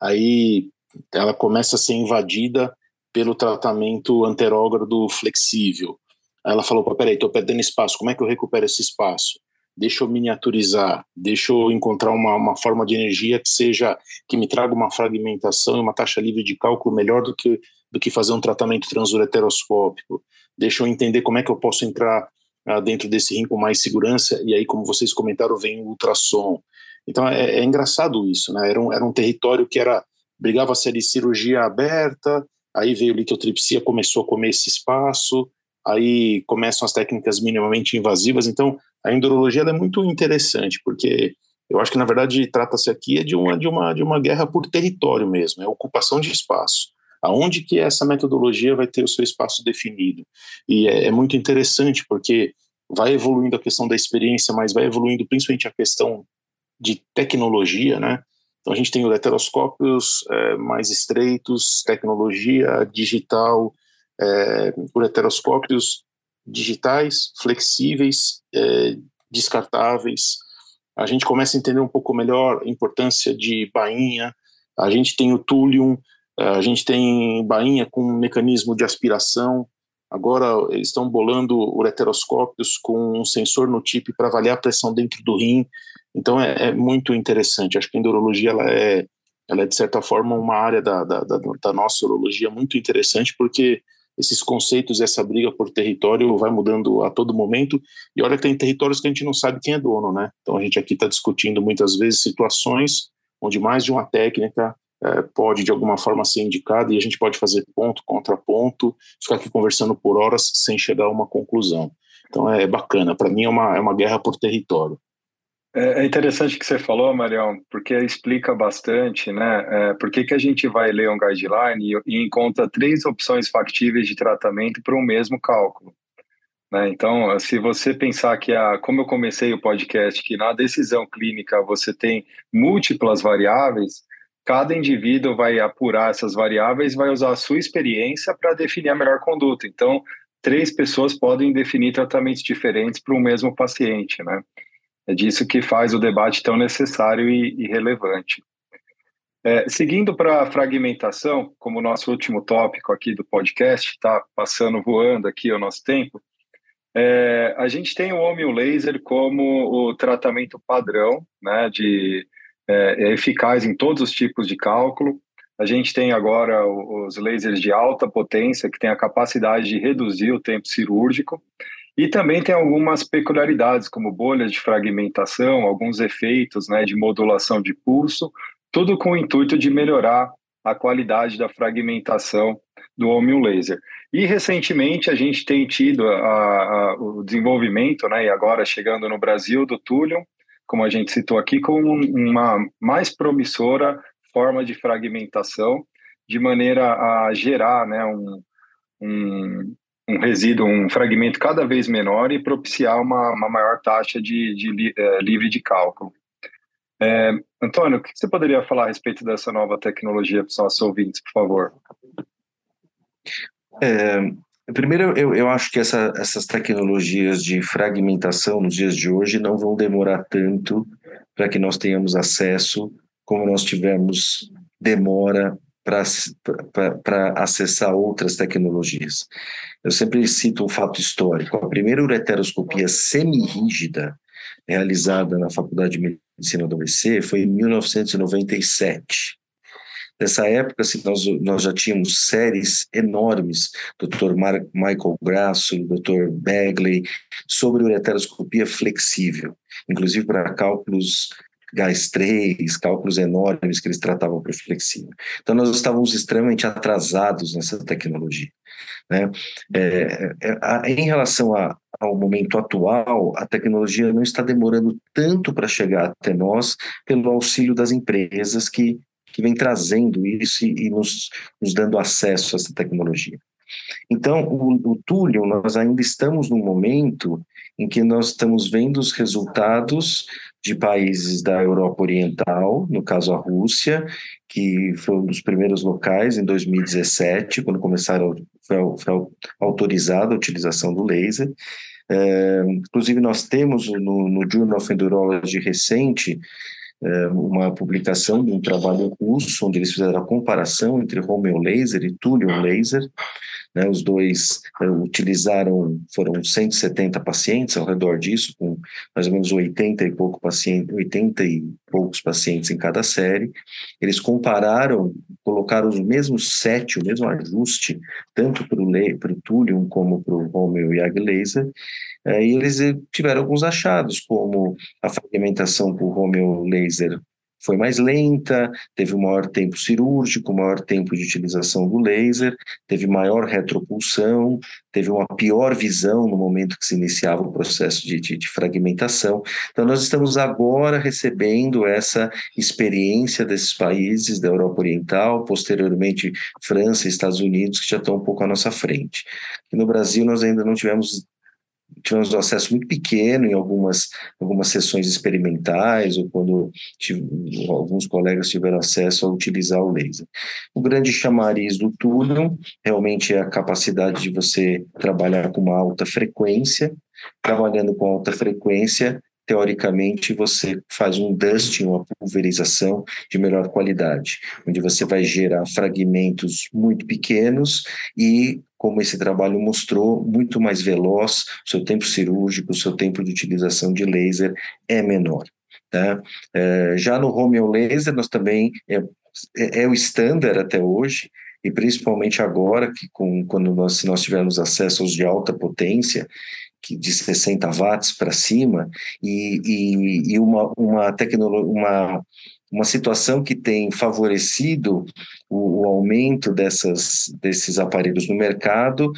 Aí ela começa a ser invadida pelo tratamento anterógrado flexível. Ela falou: peraí, estou perdendo espaço, como é que eu recupero esse espaço? Deixa eu miniaturizar, deixa eu encontrar uma, uma forma de energia que seja que me traga uma fragmentação e uma taxa livre de cálculo melhor do que, do que fazer um tratamento transureteroscópico. Deixa eu entender como é que eu posso entrar ah, dentro desse rim com mais segurança, e aí, como vocês comentaram, vem o ultrassom. Então é, é engraçado isso, né? Era um, era um território que era brigava ser de cirurgia aberta, aí veio litotripsia, começou a comer esse espaço, aí começam as técnicas minimamente invasivas. Então, a endurologia é muito interessante, porque Eu acho que, na verdade, trata-se aqui de uma, de, uma, de uma guerra por território mesmo, é ocupação de espaço. Aonde que essa metodologia vai ter o seu espaço definido? E é, é muito interessante, porque vai evoluindo a questão da experiência, mas vai evoluindo principalmente a questão de tecnologia, né? Então a gente tem os heteroscópios é, mais estreitos, tecnologia digital, é, heteroscópios digitais, flexíveis, é, descartáveis. A gente começa a entender um pouco melhor a importância de bainha. A gente tem o Thulium, é, a gente tem bainha com um mecanismo de aspiração. Agora eles estão bolando ureteroscópios com um sensor no TIP para avaliar a pressão dentro do rim. Então é, é, muito interessante. Acho que a endurologia ela é, ela é de certa forma uma área da, da, da, da nossa urologia muito interessante porque esses conceitos, essa briga por território vai mudando a todo momento. E olha que tem territórios que a gente não sabe quem é dono, né? Então a gente aqui está discutindo muitas vezes situações onde mais de uma técnica é, pode de alguma forma ser indicada e a gente pode fazer ponto contra ponto, ficar aqui conversando por horas sem chegar a uma conclusão. Então é bacana. Para mim é uma, é uma guerra por território.
É, é interessante que você falou, Marião, porque explica bastante, né? É, por que, a gente vai ler um guideline e, e encontra três opções factíveis de tratamento para o mesmo cálculo. Né? Então, se você pensar que, a, como eu comecei o podcast, que na decisão clínica você tem múltiplas variáveis, cada indivíduo vai apurar essas variáveis, vai usar a sua experiência para definir a melhor conduta. Então, três pessoas podem definir tratamentos diferentes para o mesmo paciente, né? É disso que faz o debate tão necessário e, e relevante. É, seguindo para a fragmentação, como nosso último tópico aqui do podcast, está passando voando aqui o nosso tempo, é, a gente tem o Omnium Laser como o tratamento padrão, né, de, é, é eficaz em todos os tipos de cálculo. A gente tem agora os lasers de alta potência, que tem a capacidade de reduzir o tempo cirúrgico. E também tem algumas peculiaridades, como bolhas de fragmentação, alguns efeitos né, de modulação de pulso, tudo com o intuito de melhorar a qualidade da fragmentação do Omnium Laser. E recentemente a gente tem tido a, a, o desenvolvimento, né, e agora chegando no Brasil, do Thulium, como a gente citou aqui, com uma mais promissora forma de fragmentação, de maneira a gerar né, um, um, um resíduo, um fragmento cada vez menor e propiciar uma, uma maior taxa de, de é, livre de cálculo. É, Antônio, o que você poderia falar a respeito dessa nova tecnologia para os nossos ouvintes, por favor?
É, primeiro, eu, eu acho que essa, essas tecnologias de fragmentação nos dias de hoje não vão demorar tanto para que nós tenhamos acesso como nós tivemos demora para acessar outras tecnologias. Eu sempre cito um fato histórico. A primeira ureteroscopia semi-rígida realizada na Faculdade de Medicina do ABC foi em 1997. Nessa época, assim, nós, nós já tínhamos séries enormes, Dr. Mar Michael Grasso, Dr. Bagley, sobre ureteroscopia flexível, inclusive para cálculos gás 3, cálculos enormes que eles tratavam por flexível. Então, nós estávamos extremamente atrasados nessa tecnologia. Né? É, é, a, em relação a, ao momento atual, a tecnologia não está demorando tanto para chegar até nós pelo auxílio das empresas que, que vem trazendo isso e, e nos, nos dando acesso a essa tecnologia. Então, o, o Túlio, nós ainda estamos num momento em que nós estamos vendo os resultados de países da Europa Oriental, no caso a Rússia, que foi um dos primeiros locais em 2017, quando começaram foi, foi autorizada a utilização do laser. É, inclusive nós temos no, no Journal of Endurology recente é, uma publicação de um trabalho russo onde eles fizeram a comparação entre Romeo Laser e Thulium Laser né, os dois uh, utilizaram, foram 170 pacientes ao redor disso, com mais ou menos 80 e, pouco paciente, 80 e poucos pacientes em cada série. Eles compararam, colocaram os mesmos sete, o mesmo ajuste, tanto para o Thulium como para o Romeo Yag Laser, uh, e eles eh, tiveram alguns achados, como a fragmentação por Romeo Laser foi mais lenta, teve um maior tempo cirúrgico, maior tempo de utilização do laser, teve maior retropulsão, teve uma pior visão no momento que se iniciava o processo de, de, de fragmentação. Então, nós estamos agora recebendo essa experiência desses países da Europa Oriental, posteriormente França e Estados Unidos, que já estão um pouco à nossa frente. E no Brasil, nós ainda não tivemos tivemos um acesso muito pequeno em algumas, algumas sessões experimentais ou quando tive, alguns colegas tiveram acesso a utilizar o laser. O grande chamariz do túnel realmente é a capacidade de você trabalhar com uma alta frequência. Trabalhando com alta frequência, teoricamente você faz um dusting, uma pulverização de melhor qualidade, onde você vai gerar fragmentos muito pequenos e como esse trabalho mostrou, muito mais veloz, seu tempo cirúrgico, seu tempo de utilização de laser é menor. Tá? É, já no home laser, nós também, é, é, é o estándar até hoje, e principalmente agora, que com, quando nós, se nós tivermos acesso aos de alta potência, de 60 watts para cima, e, e, e uma, uma tecnologia, uma uma situação que tem favorecido o, o, aumento dessas, desses aparelhos no mercado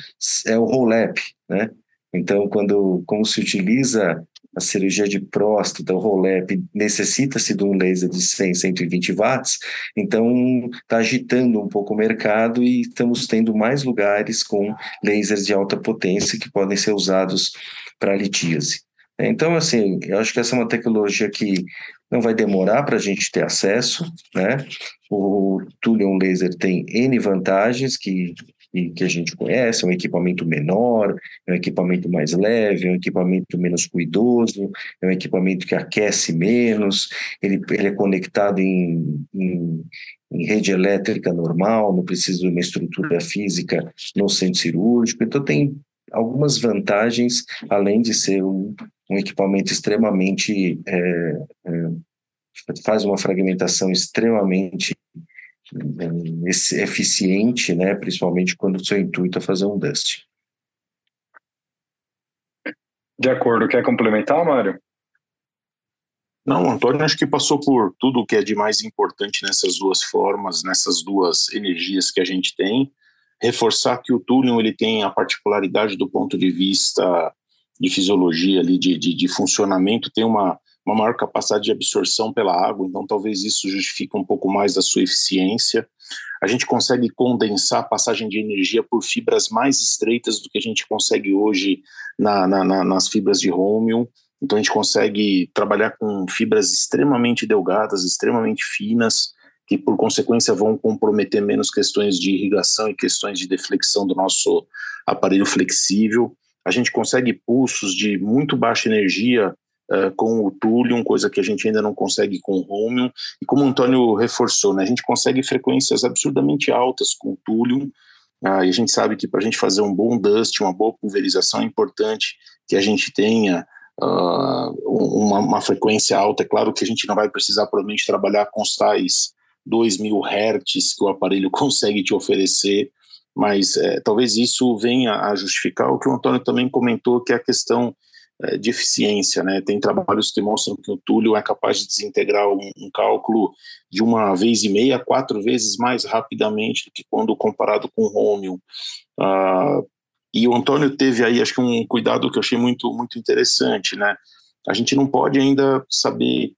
é o roll-up, né? Então, quando como se utiliza a cirurgia de próstata, o roll-up, necessita-se de um laser de 100, 120 watts, então está agitando um pouco o mercado e estamos tendo mais lugares com lasers de alta potência que podem ser usados para litíase. Então, assim, eu acho que essa é uma tecnologia que não vai demorar para a gente ter acesso, né? O Thulium Laser tem N vantagens que, que a gente conhece, é um equipamento menor, é um equipamento mais leve, é um equipamento menos cuidoso, é um equipamento que aquece menos, ele, ele é conectado em, em, em rede elétrica normal, não precisa de uma estrutura física no centro cirúrgico, então tem algumas vantagens, além de ser um, um equipamento extremamente. É, é, faz uma fragmentação extremamente eficiente, né, principalmente quando o seu intuito é fazer um dust.
De acordo. Quer complementar, Mário?
Não, Antônio, acho que passou por tudo o que é de mais importante nessas duas formas, nessas duas energias que a gente tem. Reforçar que o túnel ele tem a particularidade do ponto de vista de fisiologia ali, de, de, de funcionamento, tem uma, uma maior capacidade de absorção pela água, então talvez isso justifique um pouco mais da sua eficiência. A gente consegue condensar a passagem de energia por fibras mais estreitas do que a gente consegue hoje na, na, na, nas fibras de Romium. Então a gente consegue trabalhar com fibras extremamente delgadas, extremamente finas, que por consequência vão comprometer menos questões de irrigação e questões de deflexão do nosso aparelho flexível a gente consegue pulsos de muito baixa energia uh, com o Thulium, coisa que a gente ainda não consegue com o Romium, e como o Antônio reforçou, né, a gente consegue frequências absurdamente altas com o Thulium, uh, e a gente sabe que para a gente fazer um bom dust, uma boa pulverização, é importante que a gente tenha uh, uma, uma, frequência alta, é claro que a gente não vai precisar provavelmente trabalhar com os tais 2.000 Hz que o aparelho consegue te oferecer, mas é, talvez isso venha a justificar o que o Antônio também comentou, que é a questão é, de eficiência. Né? Tem trabalhos que mostram que o Túlio é capaz de desintegrar um, um, cálculo de uma vez e meia, quatro vezes mais rapidamente do que quando comparado com o Romium. Ah, e o Antônio teve aí, acho que um cuidado que eu achei muito, muito interessante. Né? A gente não pode ainda saber,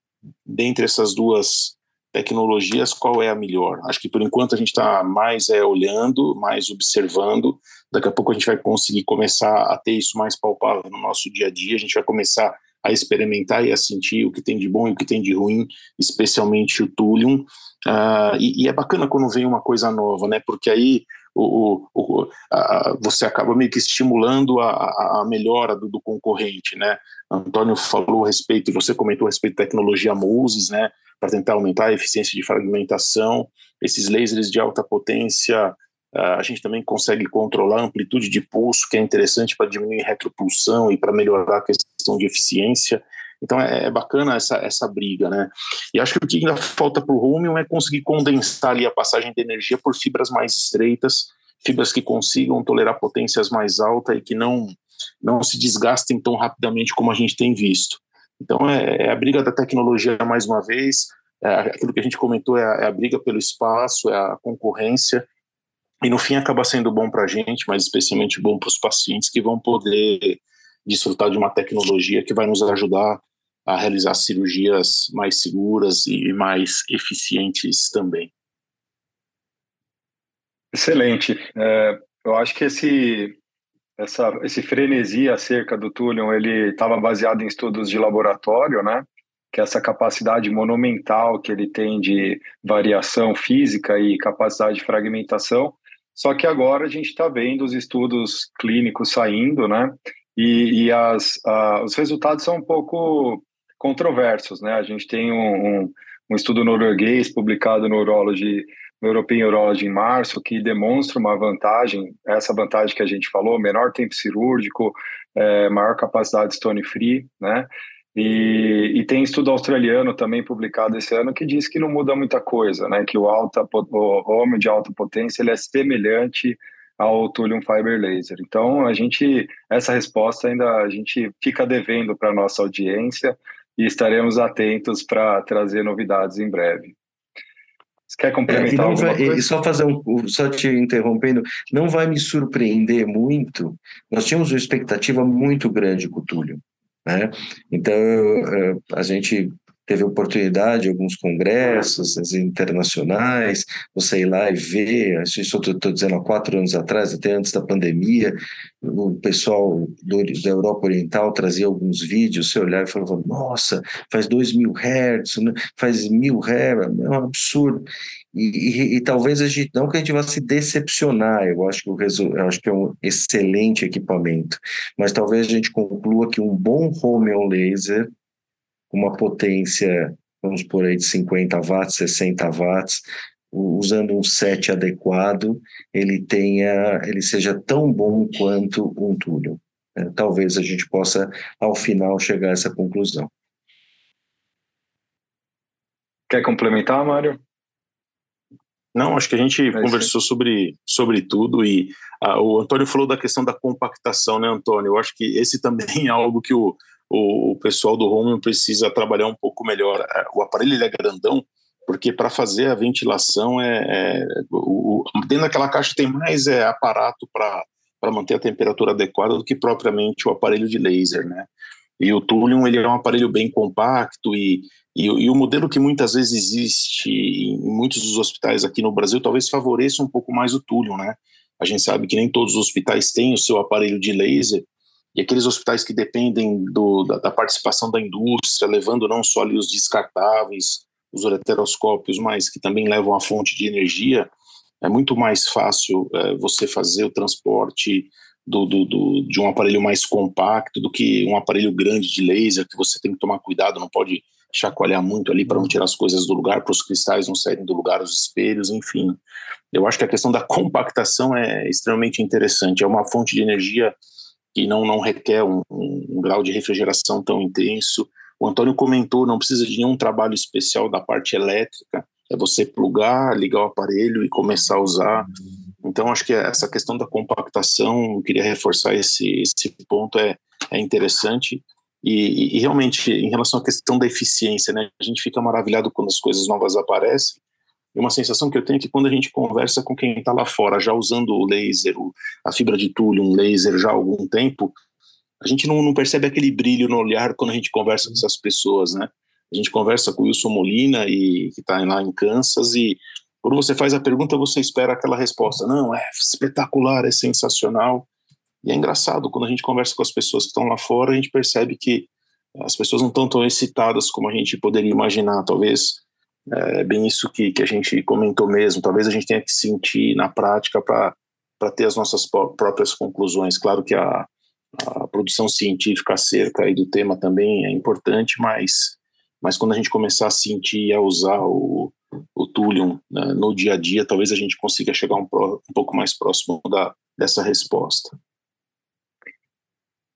dentre essas duas tecnologias, qual é a melhor? Acho que por enquanto a gente está mais é, olhando, mais observando. Daqui a pouco a gente vai conseguir começar a ter isso mais palpável no nosso dia a dia. A gente vai começar a experimentar e a sentir o que tem de bom e o que tem de ruim, especialmente o Thulium. Uh, e, e, é bacana quando vem uma coisa nova, né? Porque aí o, o, a, você acaba meio que estimulando a, a melhora do, do, concorrente, né? Antônio falou a respeito, você comentou a respeito da tecnologia Moses, né? para tentar aumentar a eficiência de fragmentação. Esses lasers de alta potência, a gente também consegue controlar a amplitude de pulso, que é interessante para diminuir retropulsão e para melhorar a questão de eficiência. Então é, é, bacana essa, essa briga, né? E acho que o que ainda falta para o Rumium é conseguir condensar ali a passagem de energia por fibras mais estreitas, fibras que consigam tolerar potências mais altas e que não, não se desgastem tão rapidamente como a gente tem visto. Então é, é a briga da tecnologia mais uma vez. é, aquilo que a gente comentou é a, é a briga pelo espaço, é a concorrência, e no fim acaba sendo bom para a gente, mas especialmente bom para os pacientes que vão poder desfrutar de uma tecnologia que vai nos ajudar a realizar cirurgias mais seguras e mais eficientes também.
Excelente. É, eu acho que esse, essa, esse frenesi acerca do túnel, ele estava baseado em estudos de laboratório, né? Que é essa capacidade monumental que ele tem de variação física e capacidade de fragmentação. Só que agora a gente está vendo os estudos clínicos saindo, né? E, e as, a, os resultados são um pouco controversos, né? A gente tem um, um, um estudo norueguês publicado no Urology no European Urology em março, que demonstra uma vantagem, essa vantagem que a gente falou, menor tempo cirúrgico, é, maior capacidade stone free, né? E, e, tem estudo australiano também publicado esse ano que diz que não muda muita coisa, né? Que o alta, o homem de alta potência ele é semelhante ao Thulium Fiber Laser. Então a gente essa resposta ainda a gente fica devendo para nossa audiência e estaremos atentos para trazer novidades em breve. Você quer complementar é, vai, coisa?
Só fazer um, só te interrompendo, não vai me surpreender muito. Nós tínhamos uma expectativa muito grande com o Túlio, né? Então eh, a gente teve oportunidade, alguns congressos internacionais, você ir lá e ver, isso eu estou dizendo há quatro anos atrás, até antes da pandemia, o pessoal do, da Europa Oriental trazia alguns vídeos, você olhava e falava, nossa, faz dois mil hertz, né? faz mil hertz, é um absurdo. E, e, e, talvez a gente, não que a gente vá se decepcionar, eu acho que, o eu acho que é um excelente equipamento, mas talvez a gente conclua que um bom home laser uma potência, vamos por aí, de 50 watts, 60 watts, usando um set adequado, ele tenha, ele seja tão bom quanto um túnel. É, talvez a gente possa, ao final, chegar a essa conclusão.
Quer complementar, Mário?
Não, acho que a gente Mas conversou sim. sobre, sobre tudo e ah, o Antônio falou da questão da compactação, né, Antônio? Eu acho que esse também é algo que o, o, pessoal do home precisa trabalhar um pouco melhor. É, o aparelho ele é grandão, porque para fazer a ventilação é, é o, dentro daquela caixa tem mais é, aparato para manter a temperatura adequada do que propriamente o aparelho de laser, né? E o Thulium ele é um aparelho bem compacto e, e, e, o modelo que muitas vezes existe em muitos dos hospitais aqui no Brasil talvez favoreça um pouco mais o Thulium, né? A gente sabe que nem todos os hospitais têm o seu aparelho de laser e aqueles hospitais que dependem do, da, da, participação da indústria, levando não só ali os descartáveis, os ureteroscópios, mas que também levam a fonte de energia, é muito mais fácil é, você fazer o transporte do, do, do, de um aparelho mais compacto do que um aparelho grande de laser, que você tem que tomar cuidado, não pode chacoalhar muito ali para não tirar as coisas do lugar, para os cristais não saírem do lugar, os espelhos, enfim. Eu acho que a questão da compactação é extremamente interessante, é uma fonte de energia que não, não requer um, um, um grau de refrigeração tão intenso. O Antônio comentou, não precisa de nenhum trabalho especial da parte elétrica, é você plugar, ligar o aparelho e começar a usar. Então, acho que essa questão da compactação, eu queria reforçar esse, esse ponto, é, é interessante. E, e, realmente, em relação à questão da eficiência, né, a gente fica maravilhado quando as coisas novas aparecem, e uma sensação que eu tenho é que quando a gente conversa com quem está lá fora, já usando o laser, a fibra de túlio, um laser já há algum tempo, a gente não, não, percebe aquele brilho no olhar quando a gente conversa com essas pessoas, né? A gente conversa com o Wilson Molina, e, que está lá em Kansas, e quando você faz a pergunta, você espera aquela resposta. Não, é espetacular, é sensacional. E é engraçado, quando a gente conversa com as pessoas que estão lá fora, a gente percebe que as pessoas não estão tão excitadas como a gente poderia imaginar. Talvez é bem isso que, que a gente comentou mesmo. Talvez a gente tenha que sentir na prática para ter as nossas próprias conclusões. Claro que a, a produção científica acerca aí do tema também é importante, mas, mas quando a gente começar a sentir e a usar o, o Thulium né, no dia a dia, talvez a gente consiga chegar um, um pouco mais próximo da, dessa resposta.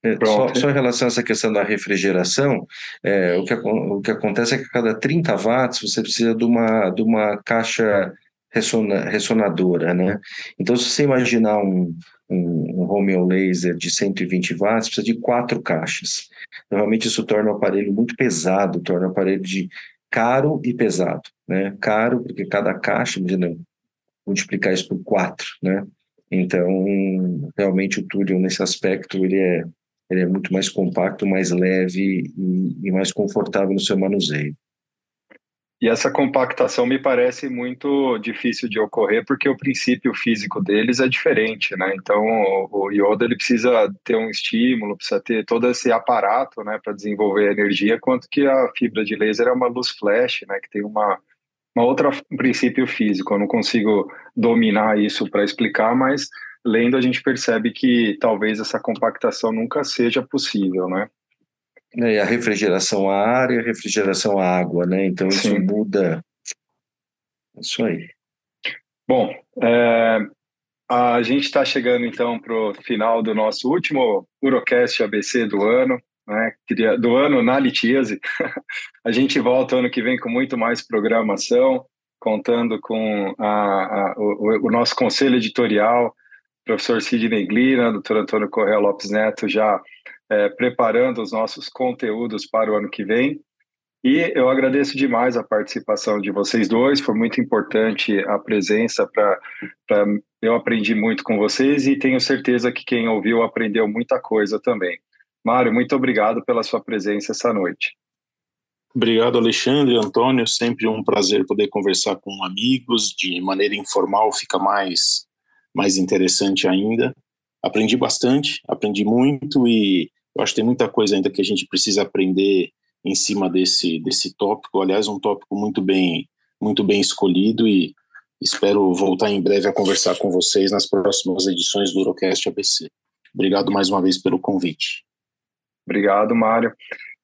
É, só, só, em relação a essa questão da refrigeração, é, o, que, o que acontece é que a cada 30 watts você precisa de uma, de uma caixa ressona, ressonadora, né? Então, se você imaginar um, um, um home laser de 120 watts, precisa de quatro caixas. Normalmente isso torna o aparelho muito pesado, torna o aparelho de, caro e pesado, né? Caro porque cada caixa, imagina, multiplicar isso por quatro, né? Então, realmente o Túlio nesse aspecto ele é ele é muito mais compacto, mais leve e, e mais confortável no seu manuseio.
E essa compactação me parece muito difícil de ocorrer porque o princípio físico deles é diferente, né? Então o, iodo ele precisa ter um estímulo, precisa ter todo esse aparato, né, para desenvolver a energia, quanto que a fibra de laser é uma luz flash, né, que tem uma uma outra um princípio físico. Eu não consigo dominar isso para explicar, mas lendo a gente percebe que talvez essa compactação nunca seja possível, né?
e a refrigeração a ar e a refrigeração a água, né? Então isso Sim. muda. Isso aí.
Bom, é, a gente está chegando então para o final do nosso último Urocast ABC do ano, né? Do ano na litíase. a gente volta ano que vem com muito mais programação, contando com a, a, o, o, nosso conselho editorial, professor Sidney Glina, doutor Antônio Correia Lopes Neto, já é, preparando os nossos conteúdos para o ano que vem. E eu agradeço demais a participação de vocês dois, foi muito importante a presença para. Eu aprendi muito com vocês e tenho certeza que quem ouviu aprendeu muita coisa também. Mário, muito obrigado pela sua presença essa noite.
Obrigado, Alexandre, Antônio. Sempre um prazer poder conversar com amigos de maneira informal, fica mais, mais interessante ainda. Aprendi bastante, aprendi muito e eu acho que tem muita coisa ainda que a gente precisa aprender em cima desse desse tópico. Aliás, um tópico muito bem muito bem escolhido e espero voltar em breve a conversar com vocês nas próximas edições do Urocast ABC. Obrigado mais uma vez pelo convite.
Obrigado, Mário.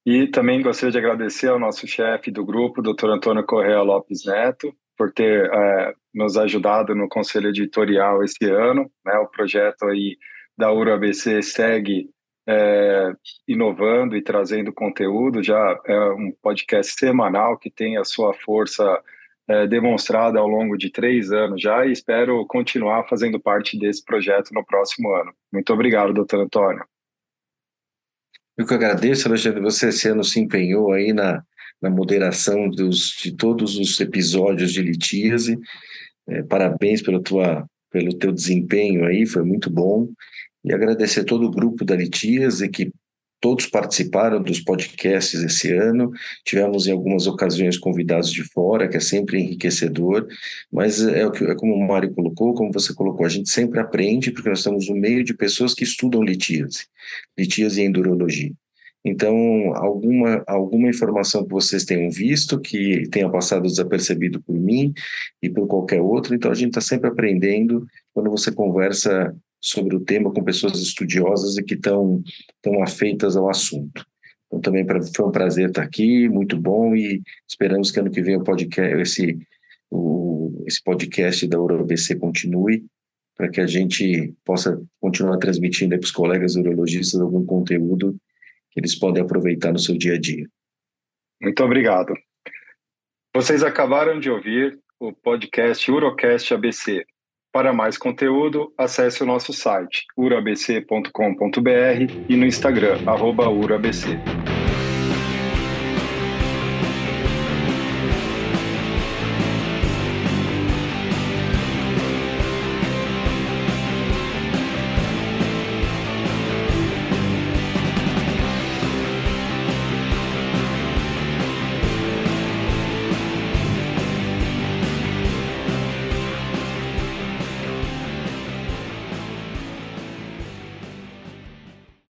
E também gostaria de agradecer ao nosso chefe do grupo, Dr. Antônio Correa Lopes Neto, por ter é, nos ajudado no conselho editorial esse ano. Né? O projeto aí da URABC segue é, inovando e trazendo conteúdo. Já é um podcast semanal que tem a sua força é, demonstrada ao longo de três anos já e espero continuar fazendo parte desse projeto no próximo ano. Muito obrigado, doutor Antônio.
Eu que agradeço, Alexandre. Você esse se empenhou aí na, na moderação dos, de todos os episódios de litíase. É, parabéns pela tua, pelo teu desempenho aí, foi muito bom e agradecer todo o grupo da Litias e que todos participaram dos podcasts esse ano. Tivemos em algumas ocasiões convidados de fora, que é sempre enriquecedor, mas é, que, é como o Mário colocou, como você colocou, a gente sempre aprende, porque nós estamos no meio de pessoas que estudam litíase, litíase e endurologia. Então, alguma, alguma informação que vocês tenham visto, que tenha passado desapercebido por mim e por qualquer outro, então a gente está sempre aprendendo quando você conversa sobre o tema com pessoas estudiosas e que estão tão afeitas ao assunto. Então, também pra, foi um prazer estar aqui, muito bom, e esperamos que ano que vem o podcast, esse, o, esse podcast da UroBC continue, para que a gente possa continuar transmitindo para os colegas urologistas algum conteúdo que eles podem aproveitar no seu dia a dia.
Muito obrigado. Vocês acabaram de ouvir o podcast Urocast ABC, para mais conteúdo, acesse o nosso site urabc.com.br e no Instagram, urabc.